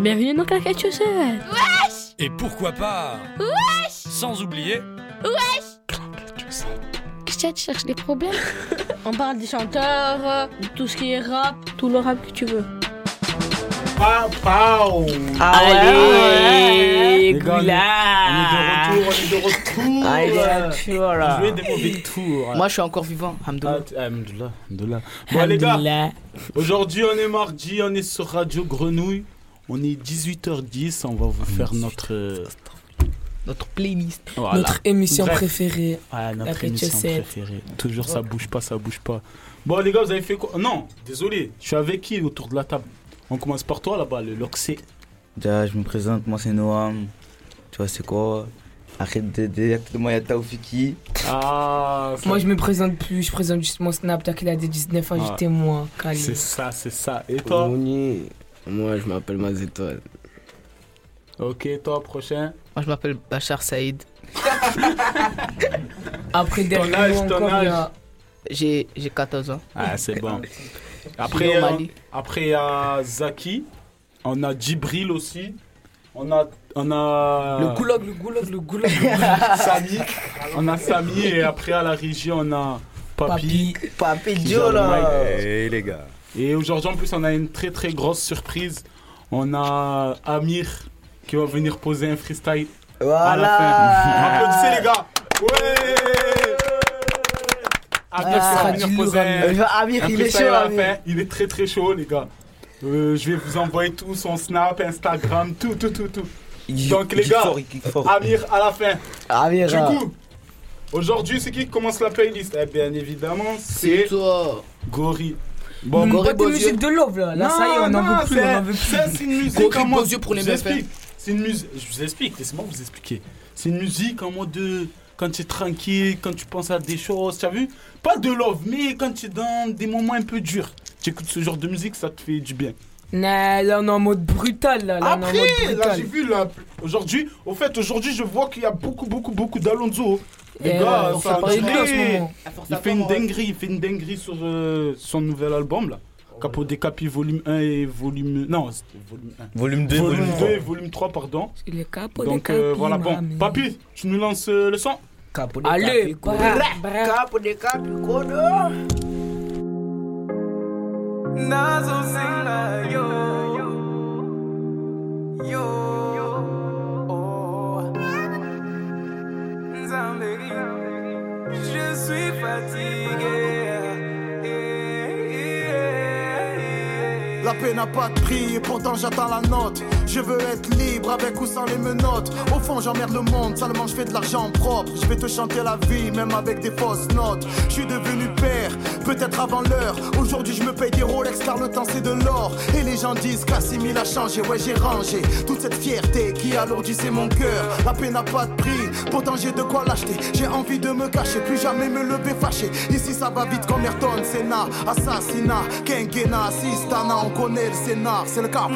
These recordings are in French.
Bienvenue dans Claquette Chaussette. Et pourquoi pas Wesh Sans oublier Qu'est-ce que tu cherches des problèmes On parle des chanteurs, de tout ce qui est rap, tout le rap que tu veux. Pow, pow. Allez, Les gars, on est- On est de retour, on est de retour. Allez, tu vois là. Jouer des mauvais tours. Moi, je suis encore vivant. Ah, Alhamdoulilah. Bon les gars, aujourd'hui on est mardi, on est sur Radio Grenouille. On est 18h10, on va vous faire notre... euh, Notre playlist. voilà. Notre émission Bref. préférée. Ah, notre La émission préférée. Toujours ça bouge pas, ça bouge pas. Bon les gars, vous avez fait quoi? Non, désolé, je suis avec qui autour de la table? On commence par toi là-bas, le Loxé. Déjà, je me présente, moi c'est Noam. Tu vois, c'est quoi? Arrête de dire que moi, il y a Taoufiki. Ah, Moi, je me présente plus. Je présente juste mon Snap. T'as qu'il a des 19 ans, Ah. j'étais moi. C'est ça, c'est ça. Et toi? Moi je m'appelle Mazetoine. Ok, toi, prochain. Moi, je m'appelle Bachar Saïd. Après, derrière âge, ton encore, il y a- J'ai j'ai 14 ans. Ah, c'est bon. Après, euh, Mali. après, il y a Zaki. On a Djibril aussi. On a, on a Le goulag, le goulag, le goulag. Samy. On a Samy. Et après, à la région, on a Papi. Papi. Joe, là. Hey les gars. Et aujourd'hui, en plus, on a une très très grosse surprise. On a Amir qui va venir poser un freestyle à la fin. Voilà. Applaudissez les gars. Ouais. Amir qui va Ah, venir poser un, Amir, un il est freestyle chaud, à la Amir. fin. Il est très très chaud, les gars. Euh, je vais vous envoyer tout son snap, Instagram, tout, tout, tout, tout. Donc, les gars. Amir à la fin. Amir, Du ah. coup, aujourd'hui, c'est qui qui commence la playlist Eh bien évidemment, c'est toi. Gori. Bon, Bon, Gorée pas de Beaudieu. musique de love là. Là, ça y est, on n'en non, veut plus. c'est- On en veut plus. ça, C'est une musique en mode. Pour les. C'est une musique. Je vous explique. Laissez-moi vous expliquer. C'est une musique en mode de quand tu es tranquille, quand tu penses à des choses. Tu as vu? Pas de love, mais quand tu es dans des moments un peu durs. Tu écoutes ce genre de musique, ça te fait du bien. Nah, là, on est en mode brutal. Là, là on est en Après, là, j'ai vu là. Aujourd'hui, au fait, aujourd'hui, je vois qu'il y a beaucoup, beaucoup, beaucoup d'Alonso. Les gars, on ça a une duré. en ce moment. Il fait une dinguerie, il fait une dinguerie sur euh, son nouvel album là. Capo des Capi volume 1 et volume. Non, c'était volume 1. Volume 2, Volume volume 2 et 3. volume 3, pardon. Les capos Donc des euh, capis, voilà, bon. mamie. Papy, tu nous lances euh, le son Capo de Allez, Capi, bra, bra. Capo de capi, kono. Nazo yo. Yo. Je suis fatigué. Paix n'a pas de prix pourtant j'attends la note. Je veux être libre avec ou sans les menottes. Au fond j'emmerde le monde, seulement je fais de l'argent propre. Je vais te chanter la vie même avec des fausses notes. Je suis devenu père, peut-être avant l'heure. Aujourd'hui je me paye des Rolex car le temps c'est de l'or. Et les gens disent qu'Assimil a changé, ouais j'ai rangé. Toute cette fierté qui alourdissait mon cœur. La paix n'a pas de prix, pourtant j'ai de quoi l'acheter. J'ai envie de me cacher, plus jamais me lever fâché. Ici ça va vite comme Ayrton, Senna, assassinat, Kengena, Sistana, on connaît le scénar, c'est le cas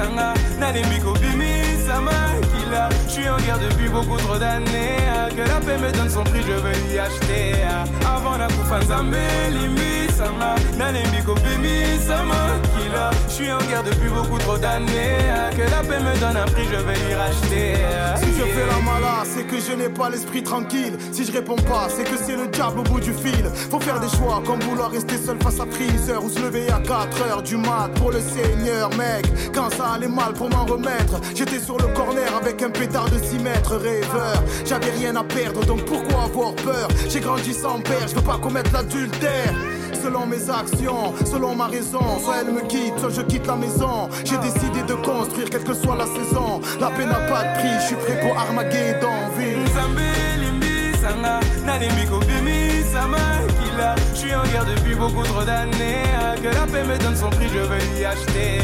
sanga nalembi kobimi sama kila Je suis en guerre depuis beaucoup trop d'années. Ah, Que la paix me donne son prix je veux l'y acheter. Ah. Avant la koufa Nzambe limbi sanga sama Je suis en guerre depuis beaucoup trop d'années ah, Que la paix me donne un prix je vais l'y racheter ah. Si je fais la mala, c'est que je n'ai pas l'esprit tranquille. Si je réponds pas, c'est que c'est le diable au bout du fil. Faut faire des choix, comme vouloir rester seul face à Freezer ou se lever à 4 heures du mat pour le Seigneur, mec. Quand ça allait mal pour m'en remettre, j'étais sur le corner avec un pétard de 6 mètres, rêveur. J'avais rien à perdre, donc pourquoi avoir peur? J'ai grandi sans père, je veux pas commettre l'adultère. Selon mes actions, selon ma raison, soit elle me quitte, soit je quitte la maison. J'ai décidé de construire, quelle que soit la saison. La paix n'a pas de prix, je suis prêt pour Armageddon, ville. Sanga nalembi kobimi sama kila Je suis en guerre depuis beaucoup trop d'années Que la paix me donne son prix je veux l'y acheter.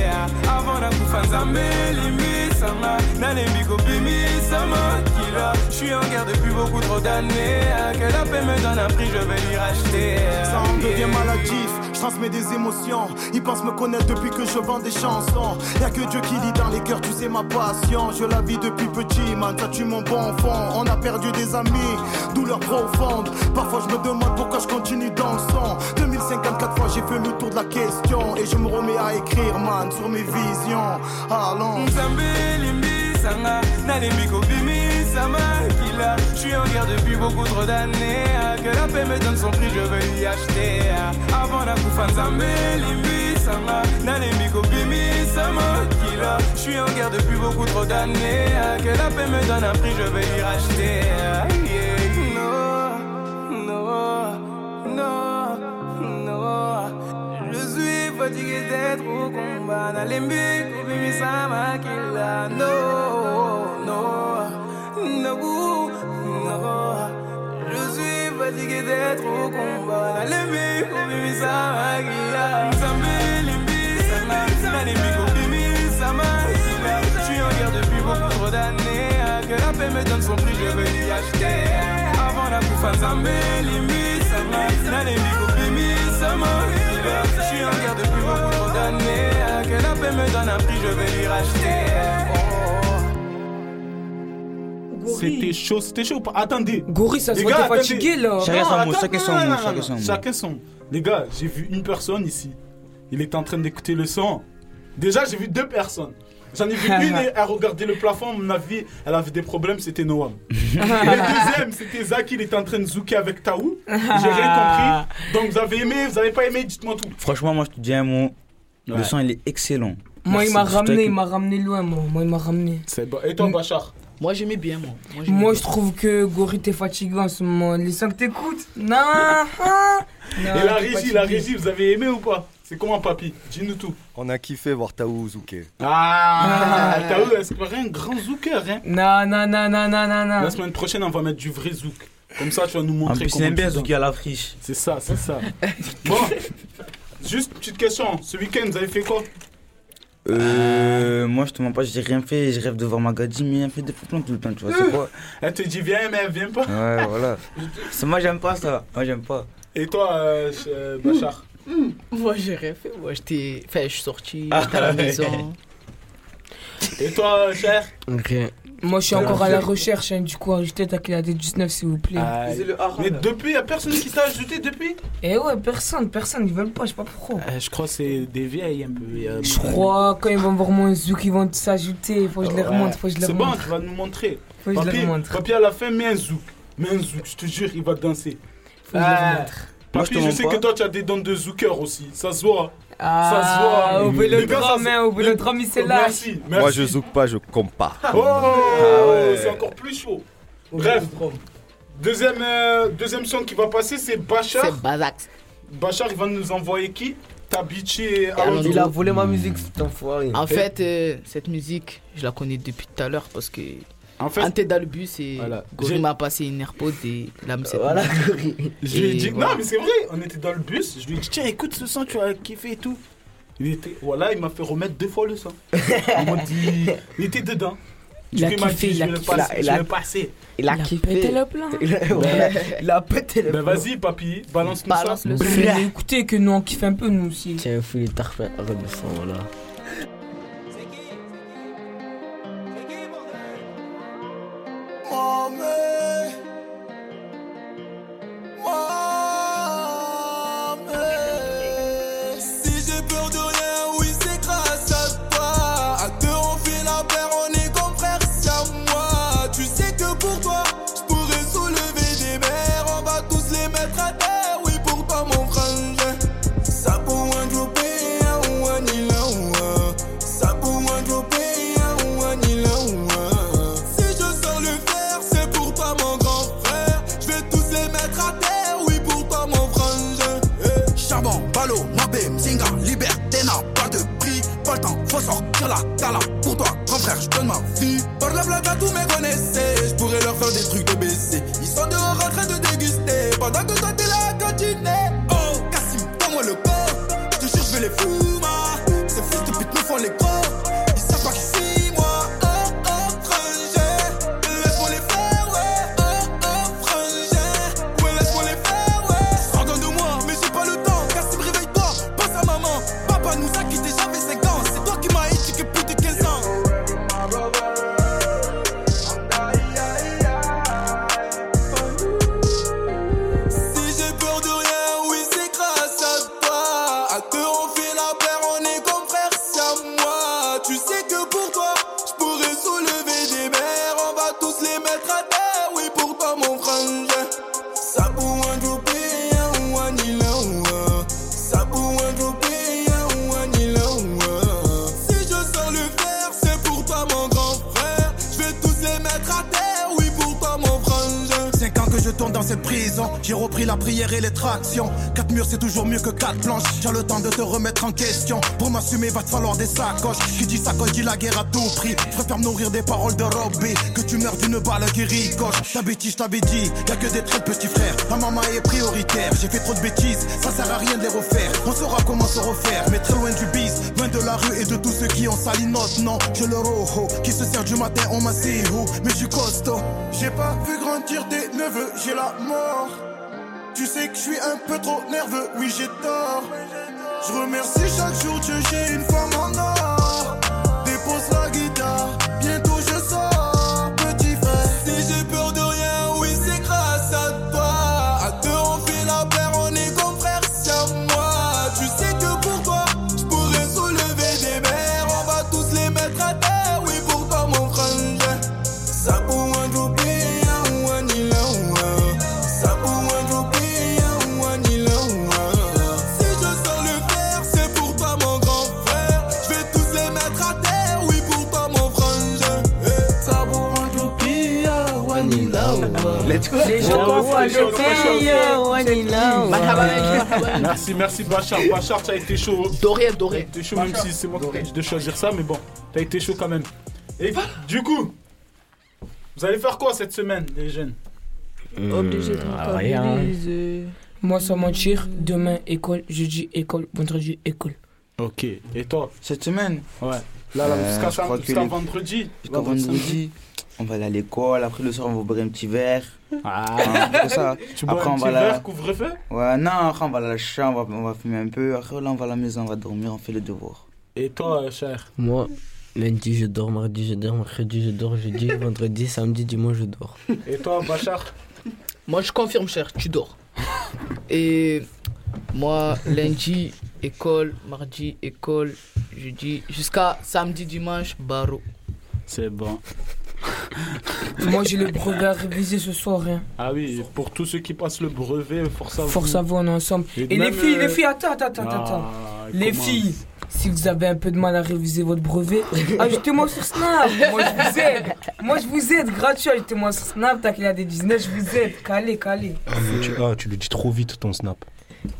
Avant la koufa Nzambe limbi sanga nalembi kobimi sama kila Je suis en guerre depuis beaucoup trop d'années Que la paix me donne un prix je veux l'y racheter. Ça en devient maladif. Je transmets des émotions. Ils pensent me connaître depuis que je vends des chansons. Y'a que Dieu qui lit dans les cœurs, tu sais ma passion. Je la vis depuis petit, man, ça tue mon bon fond. On a perdu des amis, douleur profonde. Parfois je me demande pourquoi je continue dans le son. 2054 fois j'ai fait le tour de la question. Et je me remets à écrire, man, sur mes visions. Allons. Kila Je suis en guerre depuis beaucoup trop d'années. Ah, Que la paix me donne son prix je veux lui acheter. Ah. Avant nakufa Nzambe limbisanga nalembi kobimisama kila Je suis en guerre depuis beaucoup trop d'années. Ah, Que la paix me donne un prix je veux lui racheter. Ah, yeah. Non, non, non, non. Je suis fatigué d'être au combat. Nalembi kubimisama kila No, no, fatigué d'être au combat. Nalembi kubimisama kila Nzambe limbi sana Nalembi kubimisama kila Je suis en guerre depuis beaucoup trop d'années Que la paix me donne son prix je veux lui acheter. Avant la kufa Nzambe limbi sana Nalembi kubimisama kila Je suis en guerre depuis beaucoup trop d'années Que la paix me donne un prix je vais lui racheter C'était chaud, c'était chaud. ou pas Attendez. Gori, ça se Les voit, gars, t'es fatigué, là. Chacun son mot, chacun son mot, chacun son mot. Chacun son. Les gars, j'ai vu une personne ici. Il était en train d'écouter le son. Déjà, j'ai vu deux personnes. J'en ai vu une, elle regardait le plafond, à mon avis, elle avait des problèmes, c'était Noam. Et le deuxième, c'était Zach, il était en train de zouker avec Taou. J'ai rien compris. Donc vous avez aimé, vous avez pas aimé, dites-moi tout. Franchement, moi, je te dis un mot. Ouais. Le son, il est excellent. Moi, il m'a ramené, il m'a ramené loin, moi. Moi, il m'a ramené. C'est bon. Et toi, Bachar? Moi, j'aimais bien, moi. Moi, j'aimais Moi, bien. je trouve que Gori, t'es fatigué en ce moment. Les sons que t'écoutes Non hein Non, Et la régie, la régie, vous avez aimé ou pas? C'est comment, papy Dis-nous tout. On a kiffé voir Taou Zouké. Ah, Taou, est-ce que un grand zouker, hein? Non, non, non, non, non, non, non. La semaine prochaine, on va mettre du vrai zouk. Comme ça, tu vas nous En montrer plus, il comment bien. Zouki à la friche. C'est ça, c'est ça. bon, juste petite question. Ce week-end, vous avez fait quoi? Euh, moi, je te mens pas, j'ai rien fait. Je rêve de voir Magadji, mais elle fait des faux plans tout le temps, tu vois. C'est quoi Elle te dit viens, mais elle vient pas. Ouais, voilà. Moi, j'aime pas ça. Moi, j'aime pas. Et toi, euh, euh, Bachar Moi, j'ai rien fait. Moi, j'étais. Enfin, je suis sorti, Ah, j'étais à la ouais. maison. Et toi, cher? Rien. Moi, je suis encore à la recherche, hein, du coup, ajoutez ta clé à D19, s'il vous plaît. Ah, Mais depuis, y a personne qui t'a ajouté depuis? Eh ouais, personne, personne, ils veulent pas, je sais pas pourquoi. Euh, Je crois que c'est des vieilles un peu. a- Je crois, quand ils vont voir mon zouk, ils vont s'ajouter. Faut que je les remonte, faut que je les C'est bon, remonte. tu vas nous montrer. Faut que je les Papy, remonte. papy, à la fin, mets un zouk. Mets un zouk, je te jure, il va danser. Faut que je les Ah. remonte. Papy, je sais pas. que toi, tu as des dents de zouker aussi. Ça se voit. Ah, Ça se voit. au Les gars, vélodrome, hein, au vélodrome, il s'est lâché. Merci, merci. Moi, je zouk pas, je compte pas. Oh, ouais. c'est encore plus chaud. Bref, deuxième, euh, deuxième son qui va passer, c'est Bachar. C'est Bazax. Bachar, il va nous envoyer qui? Tabichi et. Alonso. Il a volé ma musique, cet enfoiré. En fait, euh, cette musique, je la connais depuis tout à l'heure parce que. En fait, tête dans le bus, et Voilà. Gori m'a passé une AirPod et là, c'est Voilà, je lui ai dit, voilà. non, mais c'est vrai, on était dans le bus. Je lui ai dit, tiens, écoute ce son, tu vas kiffer et tout. Il était, voilà, il m'a fait remettre deux fois le son. Il m'a dit, il était dedans. Du Il a coup, il m'a kiffé, dit, il je a vais le kiffé. passer. Il Je a- vais le passer. il a Il a kiffé. pété le plan. Il a, voilà, il a pété le Ben plan. vas-y, papy, balance-nous Balance ça. le son. Écoutez, que nous on kiffe un peu, nous aussi. Tiens, fou, il t'a refait un redescend, voilà. moment. J'ai repris la prière et les tractions. Quatre murs, c'est toujours mieux que quatre planches. J'ai le temps de te remettre en question. Pour m'assumer, va te falloir des sacoches. Qui dit sacoche dit la guerre à tout prix. Je préfère nourrir des paroles de Robbie que tu meurs d'une balle qui ricoche. Ta bêtise, je t'avais dit, y a que des traits de petits frères. Ta maman est prioritaire. J'ai fait trop de bêtises, ça sert à rien de les refaire. On saura comment se refaire, mais très loin du bis, loin de la rue et de tous ceux qui ont sali notre nom. Je le roho, qui se sert du matin en massihou. Mais je suis costaud. J'ai pas vu grandir des neveux, j'ai la mort. Tu sais que je suis un peu trop nerveux, oui j'ai tort. Je remercie chaque jour Dieu, j'ai une femme en or. Merci, merci Bachar. Bachar, t'as été chaud. Doré, T'as doré. été chaud, même si c'est moi qui de choisir ça, mais bon, t'as été chaud quand même. Et du coup, vous allez faire quoi cette semaine, les jeunes? Obligé de rentabiliser. Moi, sans mentir, demain, école, jeudi, école, vendredi, école. Ok. Et toi? Cette semaine, Ouais. Là, là, Euh, jusqu'à vendredi. jusqu'à vendredi, on va aller à l'école. Après, le soir, on va boire un petit verre. Ah, Après ça. tu bois Après, un on petit va verre, couvre-feu Ouais, non, après, on va à la chambre, on va fumer un peu. Après, là, on va à la maison, on va dormir, on fait le devoir. Et toi, euh, cher Moi, lundi je dors, mardi je dors, mercredi je dors, jeudi, vendredi, samedi, dimanche je dors. Et toi, Bachar Moi, je confirme, cher, tu dors. Et moi, lundi, école, mardi, école, jeudi, jusqu'à samedi, dimanche, barreau. C'est bon. Moi, j'ai le brevet à réviser ce soir. Hein. Ah oui, pour tous ceux qui passent le brevet, force à vous. Force à vous, on est ensemble. Et, les filles, euh, les filles, attends, attends, attends, attends. Ah, Les comment filles, si vous avez un peu de mal à réviser votre brevet, ajoutez-moi sur Snap. Moi, je vous aide. Moi, je vous aide. Gratuit, ajoutez-moi sur Snap. T'as qu'il a des 19, je vous aide. Calé, calé. Tu, ah, tu le dis trop vite ton snap.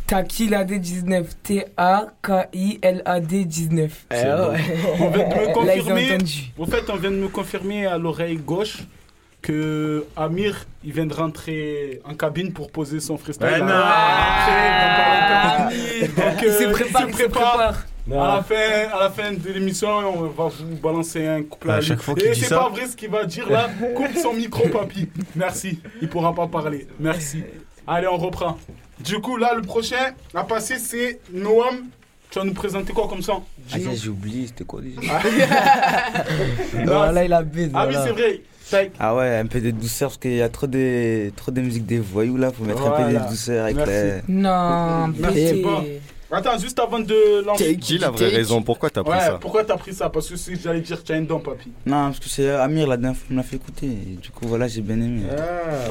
Taki la D19. T-A-K-I-L-A-D 19. C'est bon. On vient de me confirmer. Au fait, on vient de me confirmer à l'oreille gauche que Amir, il vient de rentrer en cabine pour poser son freestyle. Dans le- Donc, Il se euh, prépare, il se prépare. À la, fin, à la fin de l'émission, on va vous balancer un couplage. À chaque fois qu'il Et c'est pas vrai ce qu'il va dire là. Coupe son micro, papy. Merci. Il pourra pas parler. Merci. Allez, on reprend. Du coup, là, le prochain à passer, c'est Noam. Tu vas nous présenter quoi comme ça? Ah, j'ai oublié, c'était quoi déjà? Voilà, il a baisé. Ah oui, c'est vrai. Ah ouais, un peu de douceur parce qu'il y a trop de, trop de musique des voyous là, faut mettre un peu de douceur avec Merci. les... Non, Merci. pété. Attends, juste avant de lancer. Dis la vraie raison, pourquoi t'as pris Ouais, ça pourquoi t'as pris ça? Parce que si j'allais dire tu as un don, papy. Non, parce que c'est Amir la dernière fois qui me l'a fait écouter, et du coup voilà, j'ai bien aimé.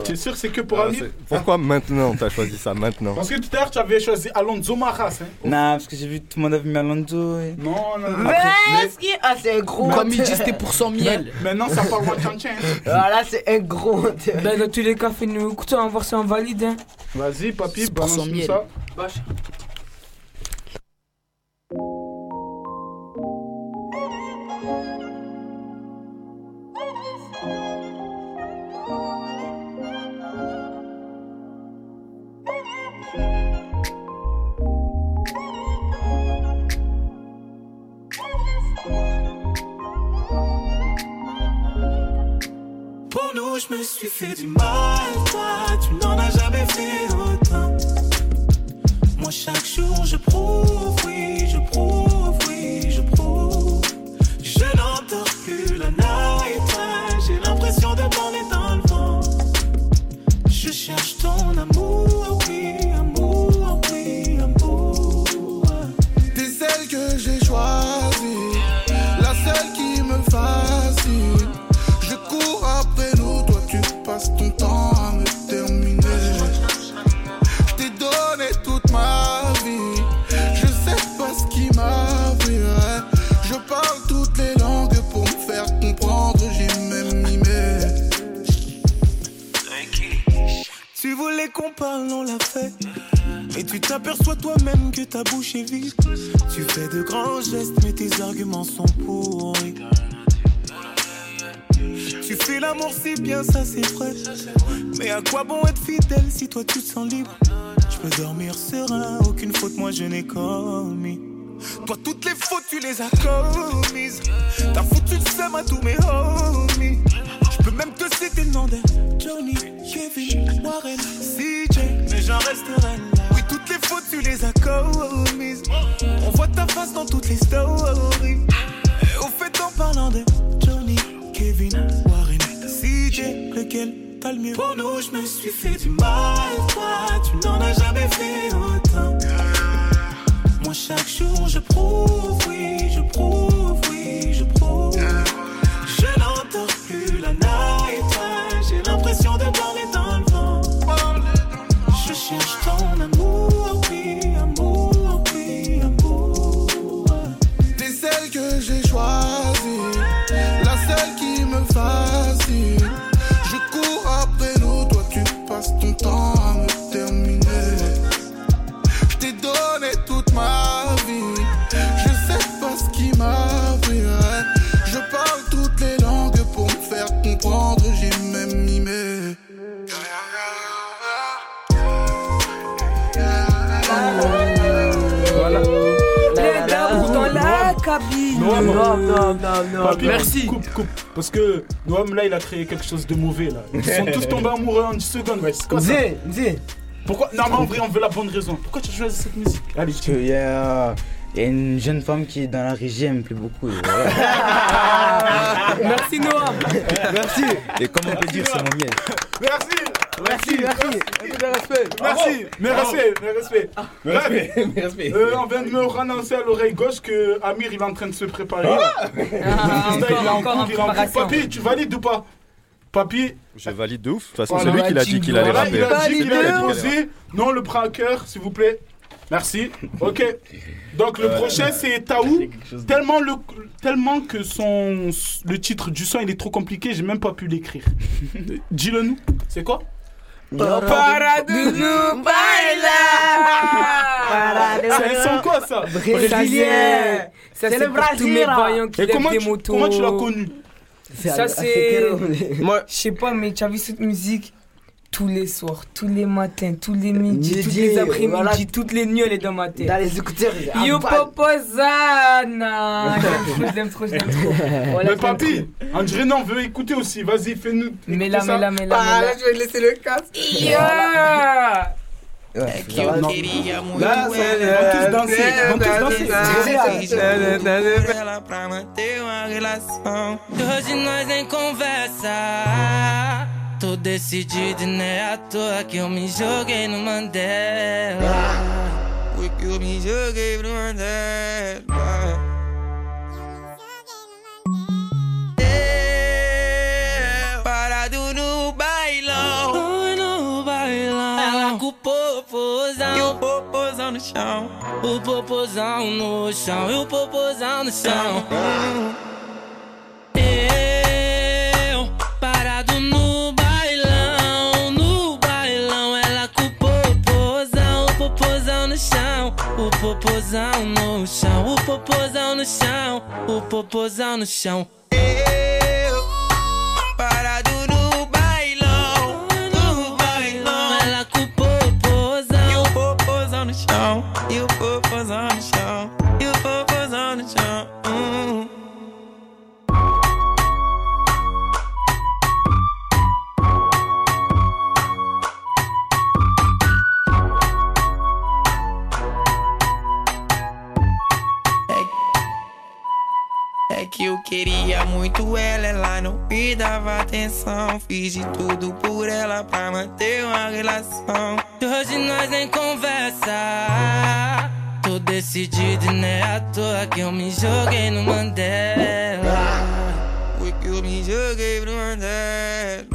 Tu es sûr c'est que pour Ah, Amir? c'est- Pourquoi maintenant t'as choisi ça maintenant? Parce que tout à l'heure tu avais choisi Alonso Maras. Hein. Non, parce que j'ai vu tout le monde avait mis Alonso. et- Non, non, non. Mais ce qui est assez gros. Comme il dit, c'était pour son miel. Maintenant ça parle moi tchan Voilà, c'est un gros. Ben, dans tous les cas, fais-nous écouter, on va voir si on valide. Hein. Vas-y, papy, C'est balance ça. Je me suis fait du mal. Toi, tu n'en as jamais fait autant. Moi, chaque jour, je prouve, ta bouche est vide. Tu fais de grands gestes, mais tes arguments sont pourris. Tu fais l'amour si bien, ça c'est vrai. Mais à quoi bon être fidèle si toi tu te sens libre? Je peux dormir serein, aucune faute moi je n'ai commis. Toi toutes les fautes tu les as commises. T'as foutu le seum à tous mes homies. Je peux même te citer le nom de Johnny, Kevin, Warren, CJ, mais j'en resterai tu les as commises. On voit ta face dans toutes les stories. Au fait en parlant de Johnny, Kevin, Warren, CJ, lequel t'as le mieux? Pour nous, je me suis fait du mal, toi, tu n'en as jamais fait autant. Moi, chaque jour, je prouve, Parce que Noam, là, il a créé quelque chose de mauvais, là. Ils sont tous tombés amoureux en 10 secondes, ouais. C'est quoi ça Dis, dis. Pourquoi? Non, mais en vrai, on veut la bonne raison. Pourquoi tu as choisi cette musique? Allez, Parce qu'il y a, il y a une jeune femme qui est dans la régie, elle me plaît beaucoup. voilà. Merci Noam. Merci. Et comme on peut dire, c'est mon miel. Merci Merci, merci. Un peu de respect. Merci, euh, on vient de me annoncer à l'oreille gauche que Amir il est en train de se préparer. Ah Freestyle, encore- il est en encore cours, en il est en cours. préparation. Papy, tu valides ou pas? Papy, Je valide de ouf. De toute façon, c'est lui qui l'a dit qu'il allait il rapper. a dit qu'il qui allait poser. Non, le prend à cœur, s'il vous plaît. Merci. Ok. Donc le prochain c'est Taou. Tellement le tellement que son le titre du son il est trop compliqué, j'ai même pas pu l'écrire. Dis-le nous. C'est quoi? Paradoudou baila. C'est son quoi ça? Brésilien. C'est pour tous mes voyants qui Et lèvent comment des tu, motos. comment tu l'as connu? Ça c'est. Moi, je sais pas, mais tu as vu cette musique? Tous les soirs, tous les matins, tous les midis, tous les après-midi, voilà. toutes les nuits, elle est dans ma tête. Dans les écouteurs, Yo. Popozana Je l'aime trop, je l'aime trop, Mais papy, André non veut écouter aussi. Vas-y, fais-nous. Mais là, mais là, mais là, Ah, mais là, là. je vais laisser le casque. Yeah Ouais, ça va, non. Là, ça- vont tous danser. Vont tous danser. ela pra manter uma relação. Hoje nós nem conversa. Tô decidido e não é à toa que eu me joguei no Mandela. Foi que eu me joguei no Mandela. Eu, Parado no bailão. no bailão. Ela com o popozão. E o popozão no chão. O popozão no chão. E o popozão no chão. Popozão no chão. O popozão no chão. O popozão no chão. Eu, parado no queria muito ela, ela não me dava atenção. Fiz de tudo por ela pra manter uma relação. Hoje nós nem conversa. Tô decidido e não é à toa que eu me joguei no Mandela. Foi que eu me joguei no Mandela.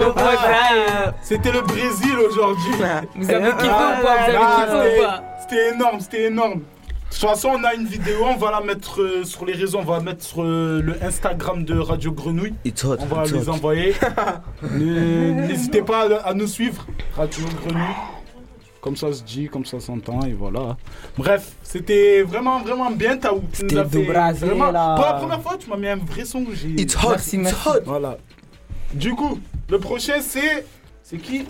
eu popozar. C'était le Brésil aujourd'hui. Vous avez kiffé ou pas Vous avez Ah, kiffé ou c'était- pas C'était énorme, c'était énorme. De toute façon, on a une vidéo, on va la mettre euh, sur les réseaux, on va la mettre sur euh, le Instagram de Radio Grenouille. hot, on va it's les hot. envoyer. N'hésitez pas à, à nous suivre, Radio Grenouille. Comme ça se dit, comme ça s'entend, et voilà. Bref, c'était vraiment, vraiment bien, Taou. C'était. Pour la première fois, tu m'as mis un vrai son. It's hot, Merci, it's merci. hot. Voilà. Du coup, le prochain, c'est. C'est qui?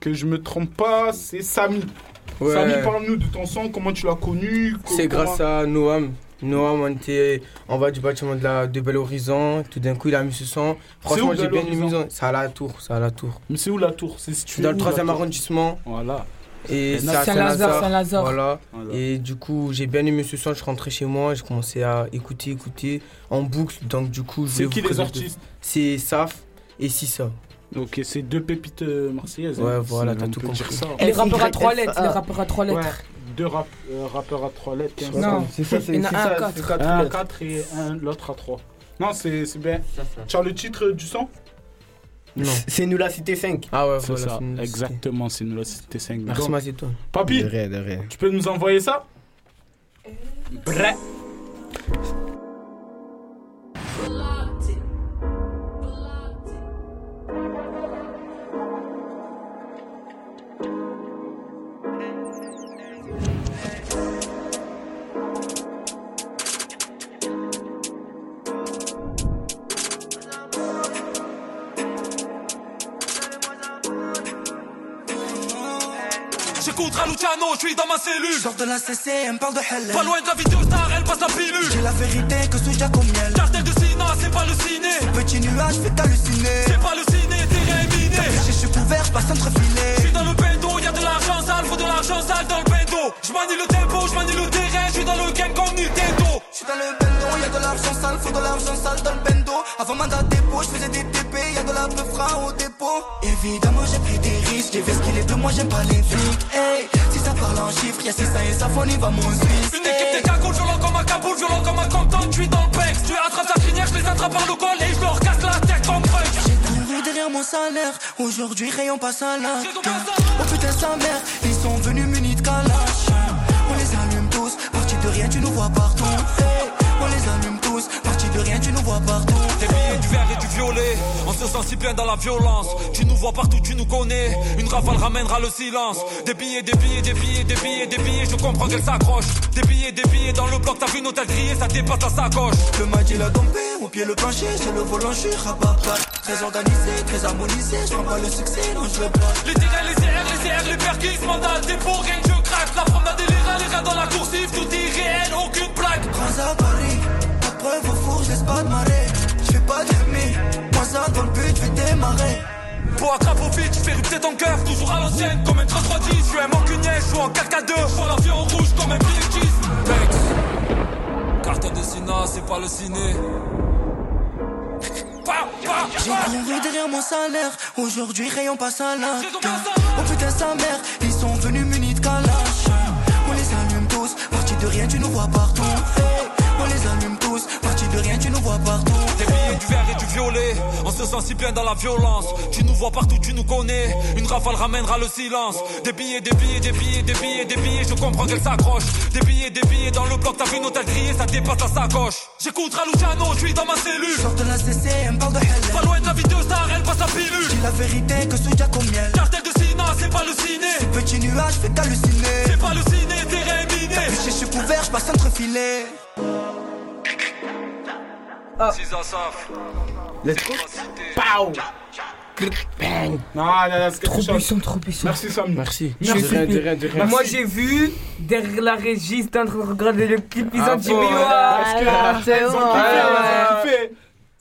Que je me trompe pas, c'est Samy. Ouais. Samy, parle-nous de ton son, comment tu l'as connu co- C'est comment- grâce à Noam. Noam, on était en bas du bâtiment de, la, de Bel Horizon. Tout d'un coup, il a mis ce son. Franchement, où, j'ai bien aimé. Son. C'est à la tour. C'est à la tour. Mais c'est où la tour? C'est suis dans le 3 arrondissement. Voilà. Et Et c'est à Saint-Lazare, Saint-Lazare. Voilà. Voilà. Et du coup, j'ai bien aimé ce son. Je suis rentré chez moi. J'ai commencé à écouter, écouter en boucle. Donc, du coup, je C'est qui vous les artistes? C'est Saf et Sissa. Ok, c'est deux pépites euh, marseillaises. Ouais, hein, voilà, si t'as tout compris. ça. Et les rappeurs à trois lettres, les rappeurs à trois lettres. Ouais, deux rap- euh, rappeurs à trois lettres. Non, c'est ça, c'est- Il y en a c'est un à ça, quatre. quatre Un à lettres. 4 et un, l'autre à 3. Non, c'est c'est bien. Tu as le titre du son? Non. C'est nous la cité 5. Ah ouais, C'est voilà. ça, exactement, c'est nous la cité 5. Merci, Donc, Macédoine. Papi, De rien, de rien. tu peux nous envoyer ça? Bref. Suis dans ma cellule. Sors de la CC, elle me parle de hell. Pas loin de la vidéo star, elle passe la pilule. J'ai la vérité que sous Jack au miel. Cartel de Sina, c'est pas le ciné. Petit nuage fait halluciner. C'est pas le ciné, terrain miné. Je suis couvert, je passe entre Je suis dans le bendo, y'a de l'argent sale, faut de l'argent sale dans le bendo. Je manie le tempo, je manie le terrain, je suis dans le gang comme Nintendo. Je suis dans le bendo, y'a de l'argent sale, faut de l'argent sale dans le bendo. Avant mandat dépôt, je faisais des TP, y'a de la frein au dépôt. Évidemment, j'ai pris des j'ai vu ce qu'il est de moi, j'aime pas les flics. Hey, si ça parle en chiffres, y'a 600 et ça fournit, va mon Suisse. Une équipe des cagoules, violent comme un Kaboul, violent comme un Compton, je suis dans le pex. Tu attrapes ta crinière, je les attrape par le col et je leur casse la tête comme Punk. J'ai couru derrière mon salaire, aujourd'hui rayon passe à la Oh putain sa mère, ils sont venus munis de calache On les allume tous, parti de rien tu nous vois partout Hey, On les allume tous, parti de rien tu nous vois partout Des billets, du vert et du violet, on se sent si bien dans la violence. Tu nous vois partout, tu nous connais. Une rafale ramènera le silence. Des billets, des billets, des billets, des billets, des billets, je comprends qu'elle s'accroche. Des billets, des billets dans le bloc, t'as vu nos têtes grillées, ça dépasse la sacoche. Le match il a tombé, au pied le plancher, j'ai le volant, je Très organisé, très harmonisé, je prends pas le succès, non je pas Les tirets, les CR, les CR, les perquis, mandat, beaux rien je craque. La promenade des reins, les reins dans la coursive, tout est réel, aucune blague. Prends à Paris, preuve au four, laisse pas de marée. Je fais pas de moi ça dans le but, je vais démarrer. Pour attraper au vite, je fais rupter ton cœur, toujours à l'ancienne, comme un 3310. Je suis un mancunier, je joue en 4K2, je vois l'avion en rouge comme un billet. Bex, carton de Sina, c'est pas le ciné. J'ai couru derrière mon salaire, aujourd'hui rayon passe à la Oh putain sa mère, ils sont venus de rien tu nous vois partout Hey, On les allume tous, parti de rien tu nous vois partout Des billets, du vert et du violet, on se sent si bien dans la violence. Tu nous vois partout, tu nous connais. Une rafale ramènera le silence. Des billets, des billets, des billets, des billets, des billets, je comprends qu'elle s'accroche. Des billets, des billets dans le bloc, t'as vu nos têtes grillées, ça dépasse la sacoche. J'écoute Raluciano, je suis dans ma cellule. Sors de la CC, elle me parle de hell Pas loin de la vidéo star, elle passe la pilule. Dis la vérité que sous Jack au miel Cartel de Sina, c'est pas le ciné. Petit nuage fait halluciner C'est pas le ciné, terrain miné. Je suis couvert, je passe entre filets Asaf. Let's go. Pow Bang Non, non, non, c'est Trop chose. puissant, trop puissant. Merci Sam. Merci. Merci. De rien, de rien, de rien. Moi j'ai vu derrière la régie, c'était en train de regarder le clip, ils Ah ont dit bon, mais ouais. ouah, Parce que c'est ils ont bon.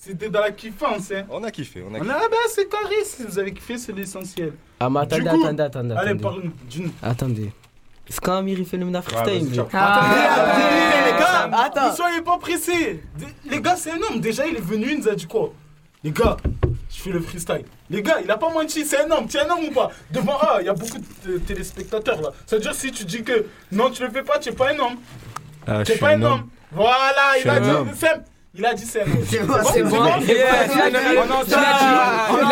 C'était dans la kiffance, hein. On a kiffé, on a On kiffé. a, bah, c'est carré. Si vous avez kiffé, c'est l'essentiel. Ah, mais attendez, coup- attendez, attendez. Allez, parle-nous. Attendez. C'est quand Amir il fait le Mena freestyle. ciao. Ah. Attendez, les gars, Attends. ne soyez pas pressés. Les gars, c'est un homme. Déjà, il est venu, il nous a dit quoi? Les gars, je fais le freestyle. Les gars, il a pas menti, c'est un homme. Tu es un homme ou pas? Devant ah, il y a beaucoup de téléspectateurs là. C'est-à-dire, si tu dis que non, tu le fais pas, tu es pas un homme. Ah, tu es suis pas un homme. homme. Voilà, Je il a un dit homme. Il a dit c'est. C'est bon, c'est bon. Il a dit. a On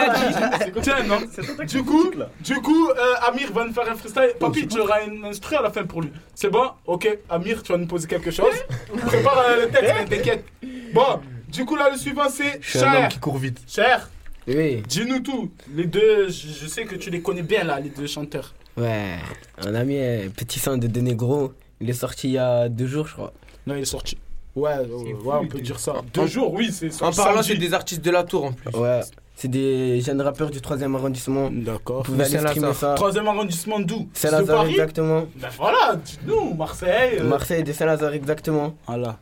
a. Du coup, du coup euh, Amir va nous faire un freestyle. Papy, tu auras une instru à la fin pour lui. C'est bon? Ok, Amir, tu vas nous poser quelque chose. Prépare euh, le texte, hein, t'inquiète. Bon, du coup, là, le suivant, c'est Cher. qui court vite. Cher. Oui. Dis-nous tout. Les deux, je, je sais que tu les connais bien, là, les deux chanteurs. Ouais, un ami, un petit son de De Negro. Il est sorti il y a deux jours, je crois. Non, il est sorti. Ouais, euh, ouais, on peut dire ça. Deux jours, oui, c'est En parlant, c'est des artistes de la tour en plus. Ouais, c'est des jeunes rappeurs du 3 arrondissement. D'accord. Vous pouvez aller streamer ça. Troisième arrondissement d'où? C'est Lazare, exactement. Ben voilà, dites-nous, Marseille. euh, Marseille, de Saint-Lazare, exactement. Voilà.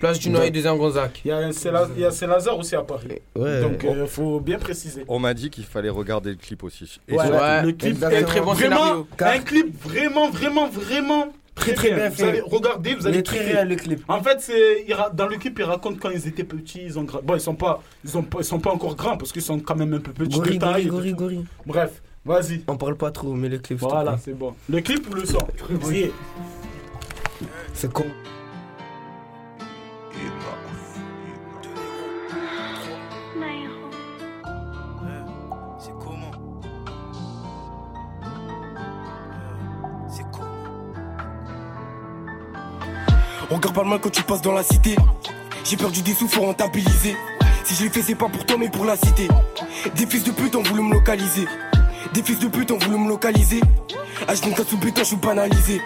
Place du Noyer de Zingonzac. Il y a un Saint-Laz- il y a Saint-Lazare aussi à Paris. Ouais. Donc, il faut bien préciser. On m'a dit qu'il fallait regarder le clip aussi. Et Ouais, le clip est Très bon vraiment, scénario. un clip vraiment, vraiment, vraiment très, Très, bien. bien Vous fait. allez regarder, vous allez très réel le clip. En fait, c'est dans le clip, ils racontent quand ils étaient petits, ils ont bon, ils sont pas, ils ont pas, ils sont pas encore grands parce qu'ils sont quand même un peu petits de Gori, taille. gori, et gori, tout. gori. Bref, vas-y. On parle pas trop, mais le clip, Voilà, c'est bon. Le clip ou le son? C'est con. Regarde pas le mal quand tu passes dans la cité. J'ai perdu des sous, faut rentabiliser. Si je l'ai fait, c'est pas pour toi, mais pour la cité. Des fils de pute ont voulu me localiser. Des fils de pute ont voulu me localiser. H24 sous béton, je suis banalisé.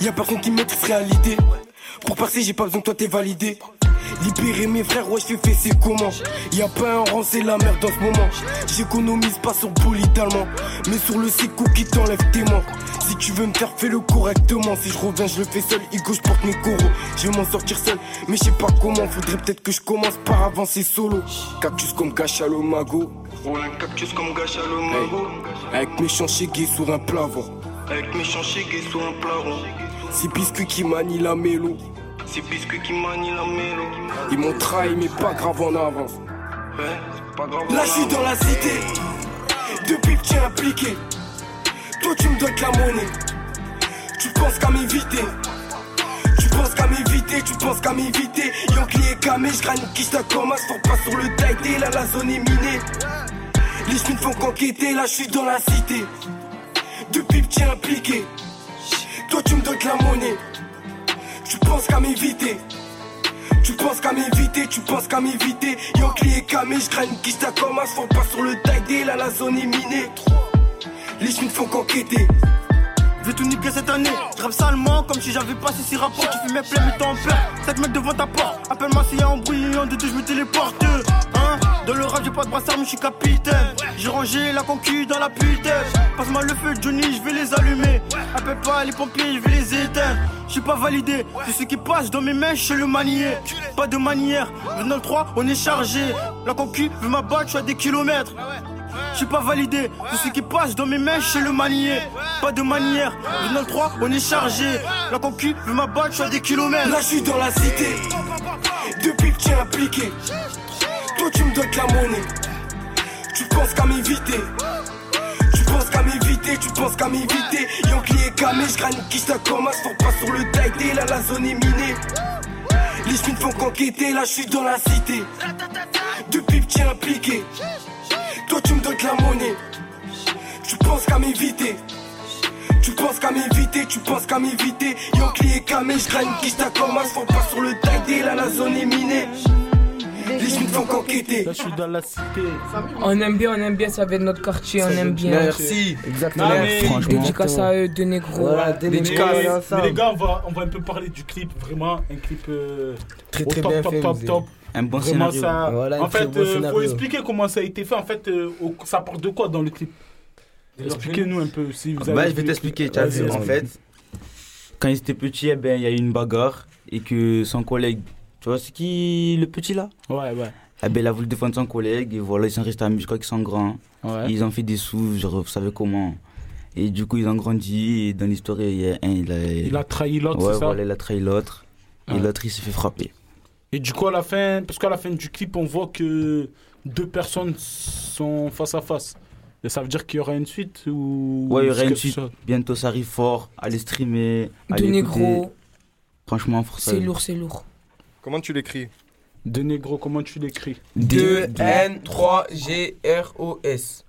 Y'a personne qui maîtrise réalité. Pour passer, j'ai pas besoin que toi t'es validé. Libérer mes frères, ouais, je fais c'est comment? Y'a pas un rang, c'est la merde en ce moment. J'économise pas sur bolide allemand, mais sur le séco qui t'enlève tes mains. Si tu veux me faire, fais-le correctement. Si je reviens, je le fais seul. Igo, je porte mes coraux. Je vais m'en sortir seul, mais je sais pas comment. Faudrait peut-être que je commence par avancer solo. Cactus comme Gachalo Mago. Ouais, cactus comme Gachalo Mago. Avec mes chanchés sur un plavon. Avec mes chanchés sur un plavon. C'est biscuit qui manie la mélo. C'est biscuit qui manie la mélo. Ils m'ont trahi, mais pas grave en avance. Là, je suis dans la cité. Depuis que tu impliqué. Toi, tu me dois de la monnaie. Tu penses qu'à m'éviter. Tu penses qu'à m'éviter, tu penses qu'à m'éviter. Yankee et Kamé, je qui je commence. Faut pas sur le taille, là la zone est minée. Les chemins font qu'enquêter, là je suis dans la cité. Depuis es impliqué. Toi, tu me dois de la monnaie. Tu penses qu'à m'éviter. Tu penses qu'à m'éviter, tu penses qu'à m'éviter. Yankee et Kamé, je qui je commence. Faut pas sur le taille, là la zone est minée. Les chemins font qu'enquêter. Vais tout niquer cette année. Je salement comme si j'avais pas ces rapports. Tu fais mes plaies, mais t'es en peur. 7 mecs devant ta porte. Appelle-moi s'il y a embrouille. En deux, je me téléporte. Hein? Dans le rap, j'ai pas de brassard, mais je suis capitaine. J'ai rangé la concu dans la putain. Passe-moi le feu, Johnny, je vais les allumer. Appelle pas les pompiers, je vais les éteindre. Je suis pas validé. Tout ce qui passe dans mes mains, je le manier. Pas de manière. Dans le 3, on est chargé. La concu veut m'abattre, je suis à des kilomètres. Je suis pas validé, tout ce qui passe dans mes mains, sais le manier. Pas de manière, le 3, on est chargé. La concu veut m'abattre, je suis à des kilomètres. Là, je suis dans la cité. Depuis que tu es impliqué. Toi, tu me de la monnaie. Tu penses qu'à m'éviter. Tu penses qu'à m'éviter, tu penses qu'à m'éviter. Yankee et Kamé, je graine qui je commence. Faut pas sur le taille, là la zone est minée. Les chemins font qu'enquêter, là je suis dans la cité. Depuis es impliqué. De la monnaie. Tu penses qu'à m'éviter. Tu penses qu'à m'éviter, tu penses qu'à m'éviter. Yankee et Kamé, je graine qui je commence. Faut pas sur le taille, là la zone est minée. Les chemins font qu'enquêter. Là, je suis dans la cité. On aime bien, on aime bien, ça vient de notre quartier, on aime bien. Merci. Exactement. Franchement. Dédicace à eux, de négro. Voilà, Mais, dédicace. mais les gars, on va, on va un peu parler du clip. Vraiment, un clip euh, Très, très top, bien top, fait, top, Mzee. top. Un bon Vraiment, scénario. ça. Voilà, en fait, bon euh, faut expliquer comment ça a été fait. En fait, euh, ça part de quoi dans le clip? Expliquez-nous un peu si vous avez. Bah, je vais t'expliquer, tu as vu, en fait, quand il était petit, eh ben, il y a eu une bagarre et que son collègue, tu vois, c'est qui le petit là? Ouais, ouais. Eh ben, il a voulu défendre son collègue et voilà, ils sont restés amis, je crois qu'ils sont grands. Ouais. Ils ont fait des sous, genre, vous savez comment. Et du coup, ils ont grandi et dans l'histoire, il y a un, il a... Il a trahi l'autre, Ouais, c'est ça? voilà, il a trahi l'autre. Et Ouais. l'autre, il s'est fait frapper. Et du coup, à la fin, parce qu'à la fin du clip, on voit que deux personnes sont face à face. Et ça veut dire qu'il y aura une suite ou Ouais, il y aura une suite. ça- Bientôt, ça arrive fort. Allez streamer. De négro. Franchement. C'est lourd, c'est lourd. Comment tu l'écris? De négro, comment tu l'écris? 2N3GROS.